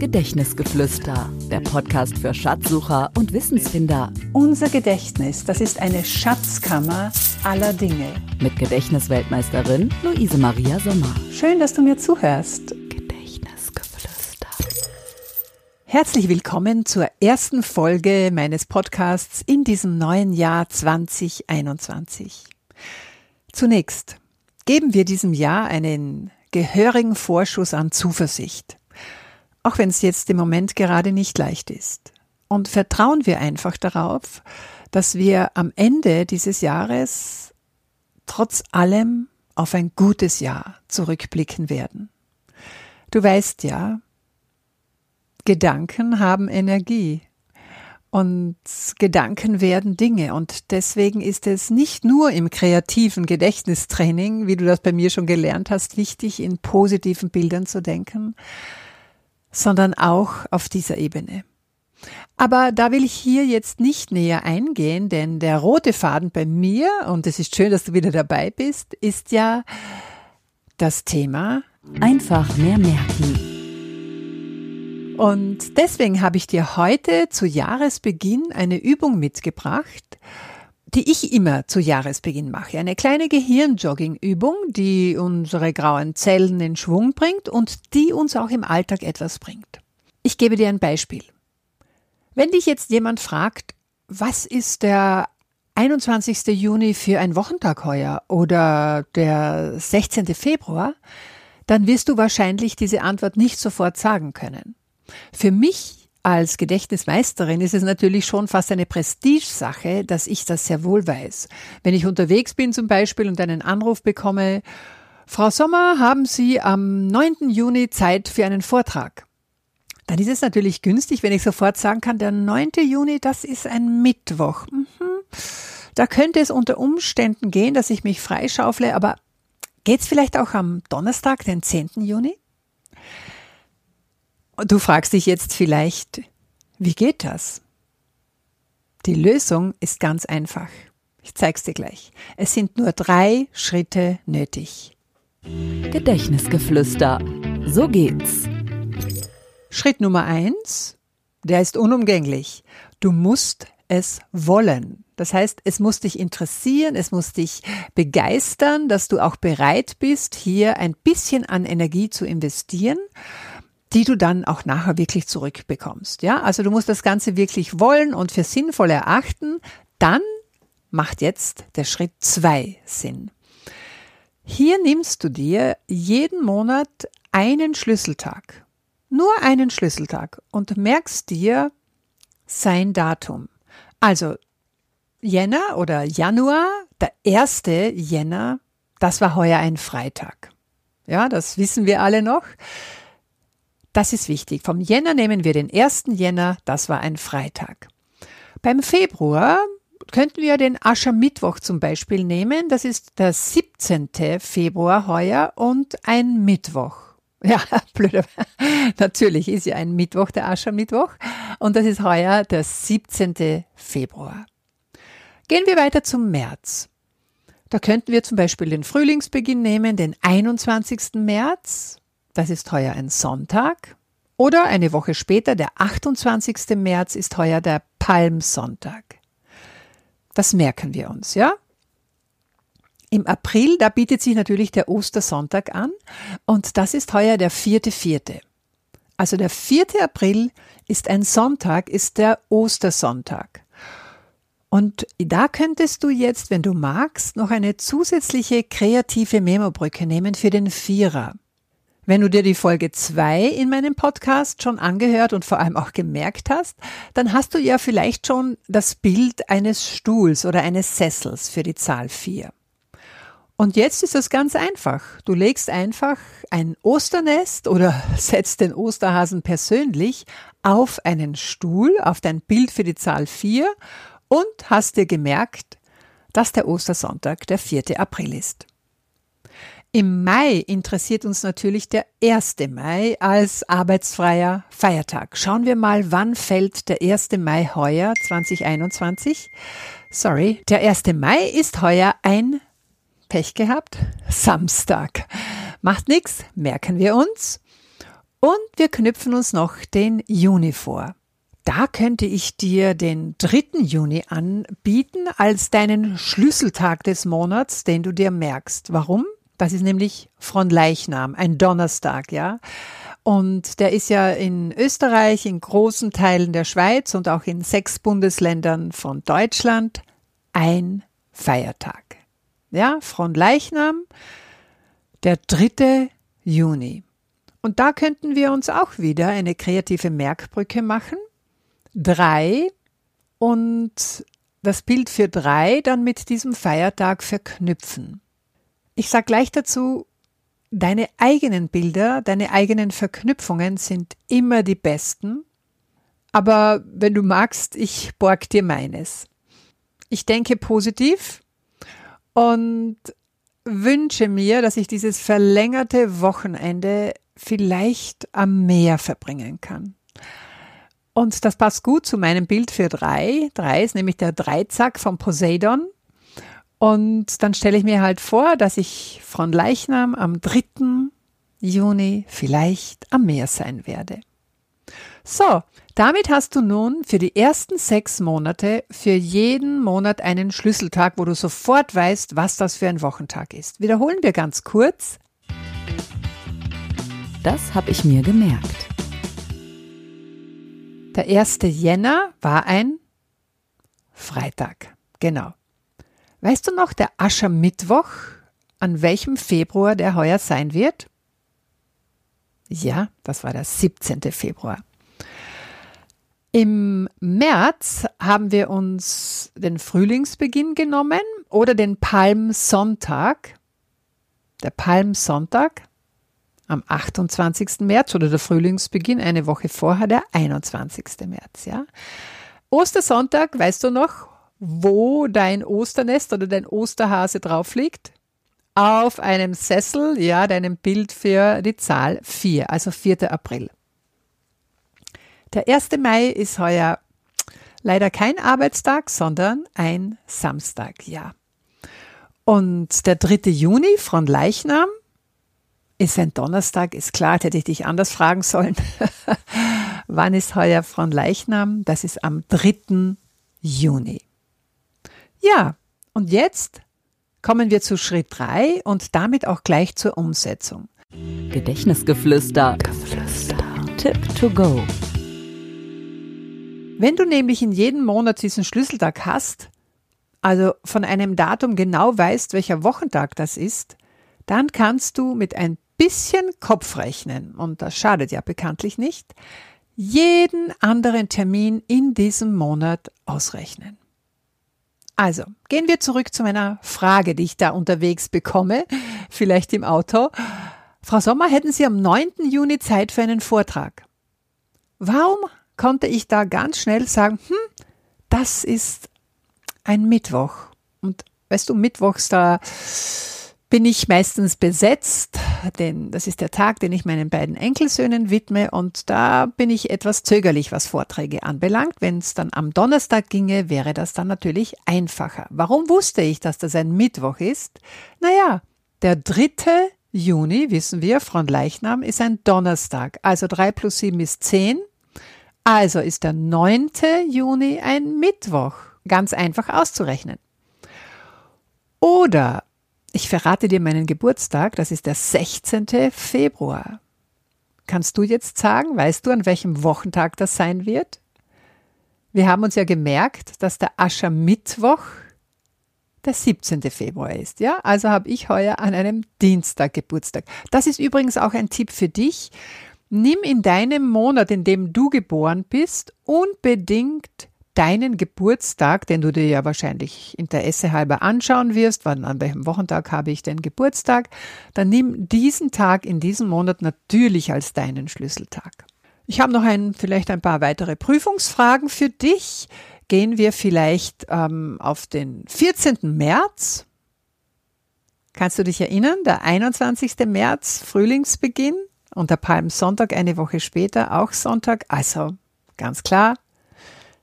Gedächtnisgeflüster, der Podcast für Schatzsucher und Wissensfinder. Unser Gedächtnis, das ist eine Schatzkammer aller Dinge. Mit Gedächtnisweltmeisterin Luise Maria Sommer. Schön, dass du mir zuhörst. Gedächtnisgeflüster. Herzlich willkommen zur ersten Folge meines Podcasts in diesem neuen Jahr 2021. Zunächst geben wir diesem Jahr einen gehörigen Vorschuss an Zuversicht auch wenn es jetzt im Moment gerade nicht leicht ist. Und vertrauen wir einfach darauf, dass wir am Ende dieses Jahres trotz allem auf ein gutes Jahr zurückblicken werden. Du weißt ja, Gedanken haben Energie und Gedanken werden Dinge und deswegen ist es nicht nur im kreativen Gedächtnistraining, wie du das bei mir schon gelernt hast, wichtig, in positiven Bildern zu denken, sondern auch auf dieser Ebene. Aber da will ich hier jetzt nicht näher eingehen, denn der rote Faden bei mir, und es ist schön, dass du wieder dabei bist, ist ja das Thema einfach mehr merken. Und deswegen habe ich dir heute zu Jahresbeginn eine Übung mitgebracht, die ich immer zu Jahresbeginn mache. Eine kleine Gehirnjogging-Übung, die unsere grauen Zellen in Schwung bringt und die uns auch im Alltag etwas bringt. Ich gebe dir ein Beispiel. Wenn dich jetzt jemand fragt, was ist der 21. Juni für ein Wochentag heuer oder der 16. Februar, dann wirst du wahrscheinlich diese Antwort nicht sofort sagen können. Für mich als Gedächtnismeisterin ist es natürlich schon fast eine Prestigesache, dass ich das sehr wohl weiß. Wenn ich unterwegs bin zum Beispiel und einen Anruf bekomme, Frau Sommer, haben Sie am 9. Juni Zeit für einen Vortrag? Dann ist es natürlich günstig, wenn ich sofort sagen kann, der 9. Juni, das ist ein Mittwoch. Mhm. Da könnte es unter Umständen gehen, dass ich mich freischaufle, aber geht's vielleicht auch am Donnerstag, den 10. Juni? Du fragst dich jetzt vielleicht, wie geht das? Die Lösung ist ganz einfach. Ich zeig's dir gleich. Es sind nur drei Schritte nötig. Gedächtnisgeflüster. So geht's. Schritt Nummer eins, der ist unumgänglich. Du musst es wollen. Das heißt, es muss dich interessieren, es muss dich begeistern, dass du auch bereit bist, hier ein bisschen an Energie zu investieren die du dann auch nachher wirklich zurückbekommst. Ja, also du musst das Ganze wirklich wollen und für sinnvoll erachten. Dann macht jetzt der Schritt zwei Sinn. Hier nimmst du dir jeden Monat einen Schlüsseltag, nur einen Schlüsseltag und merkst dir sein Datum. Also Jänner oder Januar, der erste Jänner, das war heuer ein Freitag. Ja, das wissen wir alle noch. Das ist wichtig. Vom Jänner nehmen wir den 1. Jänner, das war ein Freitag. Beim Februar könnten wir den Aschermittwoch zum Beispiel nehmen. Das ist der 17. Februar heuer und ein Mittwoch. Ja, blöd. Natürlich ist ja ein Mittwoch der Aschermittwoch und das ist heuer der 17. Februar. Gehen wir weiter zum März. Da könnten wir zum Beispiel den Frühlingsbeginn nehmen, den 21. März das ist heuer ein Sonntag. Oder eine Woche später, der 28. März, ist heuer der Palmsonntag. Das merken wir uns, ja? Im April, da bietet sich natürlich der Ostersonntag an und das ist heuer der vierte Vierte. Also der 4. April ist ein Sonntag, ist der Ostersonntag. Und da könntest du jetzt, wenn du magst, noch eine zusätzliche kreative Memobrücke nehmen für den Vierer. Wenn du dir die Folge 2 in meinem Podcast schon angehört und vor allem auch gemerkt hast, dann hast du ja vielleicht schon das Bild eines Stuhls oder eines Sessels für die Zahl 4. Und jetzt ist es ganz einfach. Du legst einfach ein Osternest oder setzt den Osterhasen persönlich auf einen Stuhl, auf dein Bild für die Zahl 4 und hast dir gemerkt, dass der Ostersonntag der 4. April ist. Im Mai interessiert uns natürlich der 1. Mai als arbeitsfreier Feiertag. Schauen wir mal, wann fällt der 1. Mai heuer 2021? Sorry, der 1. Mai ist heuer ein Pech gehabt, Samstag. Macht nichts, merken wir uns. Und wir knüpfen uns noch den Juni vor. Da könnte ich dir den 3. Juni anbieten als deinen Schlüsseltag des Monats, den du dir merkst. Warum? Das ist nämlich Fronleichnam, ein Donnerstag, ja. Und der ist ja in Österreich, in großen Teilen der Schweiz und auch in sechs Bundesländern von Deutschland ein Feiertag. Ja, Fronleichnam, der 3. Juni. Und da könnten wir uns auch wieder eine kreative Merkbrücke machen. Drei und das Bild für drei dann mit diesem Feiertag verknüpfen. Ich sage gleich dazu, deine eigenen Bilder, deine eigenen Verknüpfungen sind immer die besten. Aber wenn du magst, ich borg dir meines. Ich denke positiv und wünsche mir, dass ich dieses verlängerte Wochenende vielleicht am Meer verbringen kann. Und das passt gut zu meinem Bild für drei. Drei ist nämlich der Dreizack von Poseidon. Und dann stelle ich mir halt vor, dass ich von Leichnam am 3. Juni vielleicht am Meer sein werde. So, damit hast du nun für die ersten sechs Monate für jeden Monat einen Schlüsseltag, wo du sofort weißt, was das für ein Wochentag ist. Wiederholen wir ganz kurz. Das habe ich mir gemerkt. Der 1. Jänner war ein Freitag. Genau. Weißt du noch, der Aschermittwoch, an welchem Februar der heuer sein wird? Ja, das war der 17. Februar. Im März haben wir uns den Frühlingsbeginn genommen oder den Palmsonntag. Der Palmsonntag am 28. März oder der Frühlingsbeginn eine Woche vorher, der 21. März. Ja. Ostersonntag, weißt du noch, wo dein Osternest oder dein Osterhase drauf liegt? Auf einem Sessel, ja, deinem Bild für die Zahl 4, also 4. April. Der 1. Mai ist heuer leider kein Arbeitstag, sondern ein Samstag, ja. Und der 3. Juni von Leichnam ist ein Donnerstag, ist klar, hätte ich dich anders fragen sollen. Wann ist heuer von Leichnam? Das ist am 3. Juni. Ja, und jetzt kommen wir zu Schritt 3 und damit auch gleich zur Umsetzung. Gedächtnisgeflüster. Geflüster. Tip to go. Wenn du nämlich in jedem Monat diesen Schlüsseltag hast, also von einem Datum genau weißt, welcher Wochentag das ist, dann kannst du mit ein bisschen Kopfrechnen, und das schadet ja bekanntlich nicht, jeden anderen Termin in diesem Monat ausrechnen. Also, gehen wir zurück zu meiner Frage, die ich da unterwegs bekomme, vielleicht im Auto. Frau Sommer, hätten Sie am 9. Juni Zeit für einen Vortrag? Warum konnte ich da ganz schnell sagen, hm, das ist ein Mittwoch. Und weißt du, Mittwochs, da bin ich meistens besetzt, denn das ist der Tag, den ich meinen beiden Enkelsöhnen widme und da bin ich etwas zögerlich, was Vorträge anbelangt. Wenn es dann am Donnerstag ginge, wäre das dann natürlich einfacher. Warum wusste ich, dass das ein Mittwoch ist? Naja, der dritte Juni, wissen wir, von Leichnam ist ein Donnerstag, also drei plus sieben ist zehn. Also ist der 9. Juni ein Mittwoch. Ganz einfach auszurechnen. Oder ich verrate dir meinen Geburtstag, das ist der 16. Februar. Kannst du jetzt sagen, weißt du, an welchem Wochentag das sein wird? Wir haben uns ja gemerkt, dass der Aschermittwoch der 17. Februar ist. Ja, also habe ich heuer an einem Dienstag Geburtstag. Das ist übrigens auch ein Tipp für dich. Nimm in deinem Monat, in dem du geboren bist, unbedingt deinen Geburtstag, den du dir ja wahrscheinlich Interesse halber anschauen wirst, wann, an welchem Wochentag habe ich den Geburtstag, dann nimm diesen Tag in diesem Monat natürlich als deinen Schlüsseltag. Ich habe noch ein, vielleicht ein paar weitere Prüfungsfragen für dich. Gehen wir vielleicht ähm, auf den 14. März. Kannst du dich erinnern, der 21. März, Frühlingsbeginn und der Palmsonntag eine Woche später, auch Sonntag. Also ganz klar,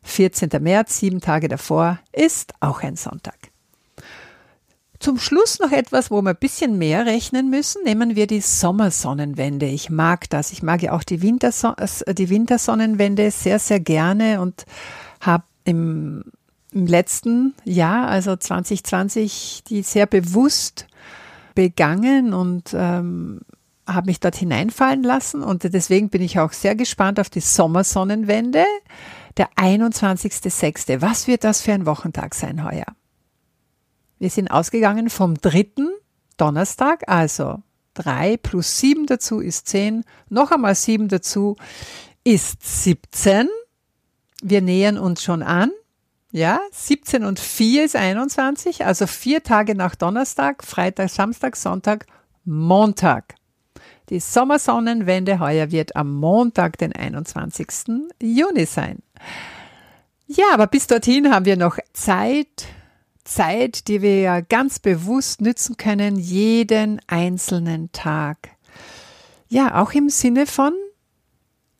14. März, sieben Tage davor, ist auch ein Sonntag. Zum Schluss noch etwas, wo wir ein bisschen mehr rechnen müssen. Nehmen wir die Sommersonnenwende. Ich mag das. Ich mag ja auch die, Winterson die Wintersonnenwende sehr, sehr gerne und habe im, im letzten Jahr, also 2020, die sehr bewusst begangen und ähm, habe mich dort hineinfallen lassen. Und deswegen bin ich auch sehr gespannt auf die Sommersonnenwende. Der 21.06. Was wird das für ein Wochentag sein heuer? Wir sind ausgegangen vom dritten Donnerstag, also drei plus sieben dazu ist zehn, noch einmal sieben dazu ist 17. Wir nähern uns schon an. Ja, 17 und 4 ist 21, also vier Tage nach Donnerstag, Freitag, Samstag, Sonntag, Montag. Die Sommersonnenwende heuer wird am Montag, den 21. Juni sein. Ja, aber bis dorthin haben wir noch Zeit, Zeit, die wir ja ganz bewusst nützen können, jeden einzelnen Tag. Ja, auch im Sinne von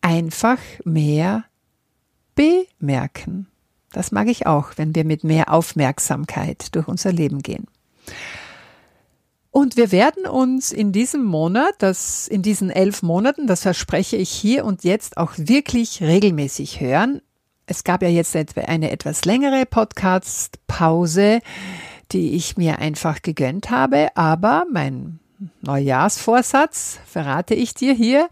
einfach mehr bemerken. Das mag ich auch, wenn wir mit mehr Aufmerksamkeit durch unser Leben gehen. Und wir werden uns in diesem Monat, das, in diesen elf Monaten, das verspreche ich hier und jetzt auch wirklich regelmäßig hören. Es gab ja jetzt eine etwas längere Podcast-Pause, die ich mir einfach gegönnt habe, aber mein Neujahrsvorsatz verrate ich dir hier.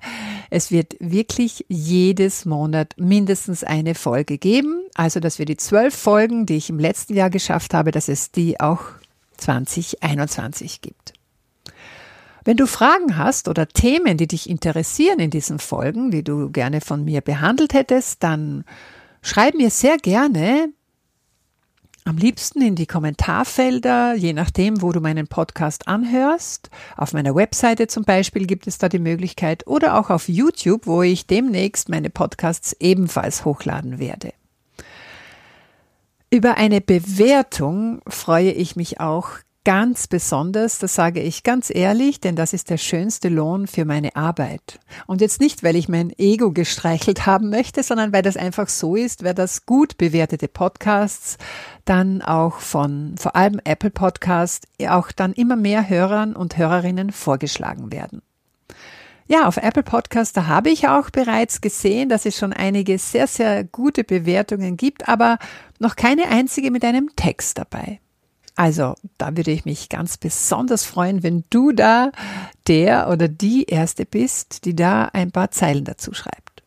Es wird wirklich jedes Monat mindestens eine Folge geben. Also, dass wir die zwölf Folgen, die ich im letzten Jahr geschafft habe, dass es die auch 2021 gibt. Wenn du Fragen hast oder Themen, die dich interessieren in diesen Folgen, die du gerne von mir behandelt hättest, dann Schreib mir sehr gerne am liebsten in die Kommentarfelder, je nachdem, wo du meinen Podcast anhörst. Auf meiner Webseite zum Beispiel gibt es da die Möglichkeit oder auch auf YouTube, wo ich demnächst meine Podcasts ebenfalls hochladen werde. Über eine Bewertung freue ich mich auch ganz besonders, das sage ich ganz ehrlich, denn das ist der schönste Lohn für meine Arbeit. Und jetzt nicht, weil ich mein Ego gestreichelt haben möchte, sondern weil das einfach so ist, wer das gut bewertete Podcasts dann auch von vor allem Apple Podcast auch dann immer mehr Hörern und Hörerinnen vorgeschlagen werden. Ja, auf Apple Podcast, da habe ich auch bereits gesehen, dass es schon einige sehr, sehr gute Bewertungen gibt, aber noch keine einzige mit einem Text dabei. Also da würde ich mich ganz besonders freuen, wenn du da der oder die Erste bist, die da ein paar Zeilen dazu schreibt.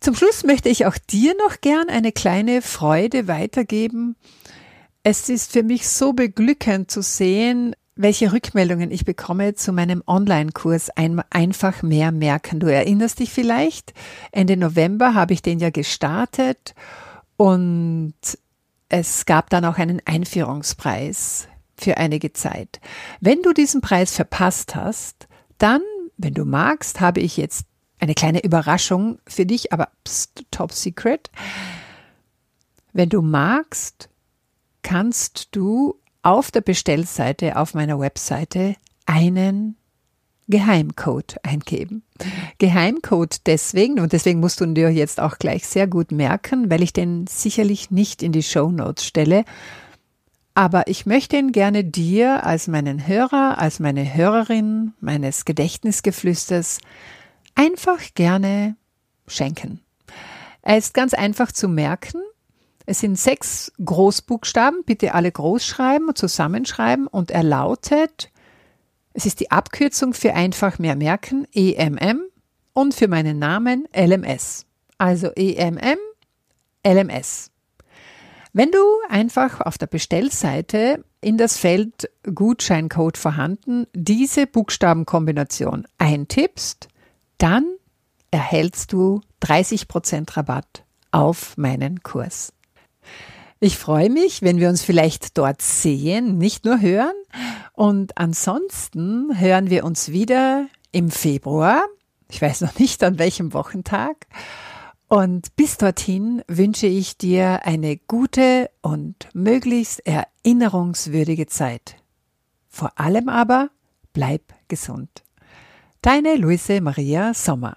Zum Schluss möchte ich auch dir noch gern eine kleine Freude weitergeben. Es ist für mich so beglückend zu sehen, welche Rückmeldungen ich bekomme zu meinem Online-Kurs Einfach mehr merken. Du erinnerst dich vielleicht, Ende November habe ich den ja gestartet und es gab dann auch einen Einführungspreis für einige Zeit. Wenn du diesen Preis verpasst hast, dann, wenn du magst, habe ich jetzt eine kleine Überraschung für dich, aber pst, top secret. Wenn du magst, kannst du auf der Bestellseite auf meiner Webseite einen Geheimcode eingeben. Geheimcode deswegen, und deswegen musst du dir jetzt auch gleich sehr gut merken, weil ich den sicherlich nicht in die Show Notes stelle. Aber ich möchte ihn gerne dir als meinen Hörer, als meine Hörerin meines Gedächtnisgeflüsters einfach gerne schenken. Er ist ganz einfach zu merken. Es sind sechs Großbuchstaben, bitte alle groß schreiben und zusammenschreiben und er lautet es ist die Abkürzung für einfach mehr merken, EMM, und für meinen Namen LMS. Also EMM, LMS. Wenn du einfach auf der Bestellseite in das Feld Gutscheincode vorhanden diese Buchstabenkombination eintippst, dann erhältst du 30% Rabatt auf meinen Kurs. Ich freue mich, wenn wir uns vielleicht dort sehen, nicht nur hören. Und ansonsten hören wir uns wieder im Februar. Ich weiß noch nicht an welchem Wochentag. Und bis dorthin wünsche ich dir eine gute und möglichst erinnerungswürdige Zeit. Vor allem aber bleib gesund. Deine Luise Maria Sommer.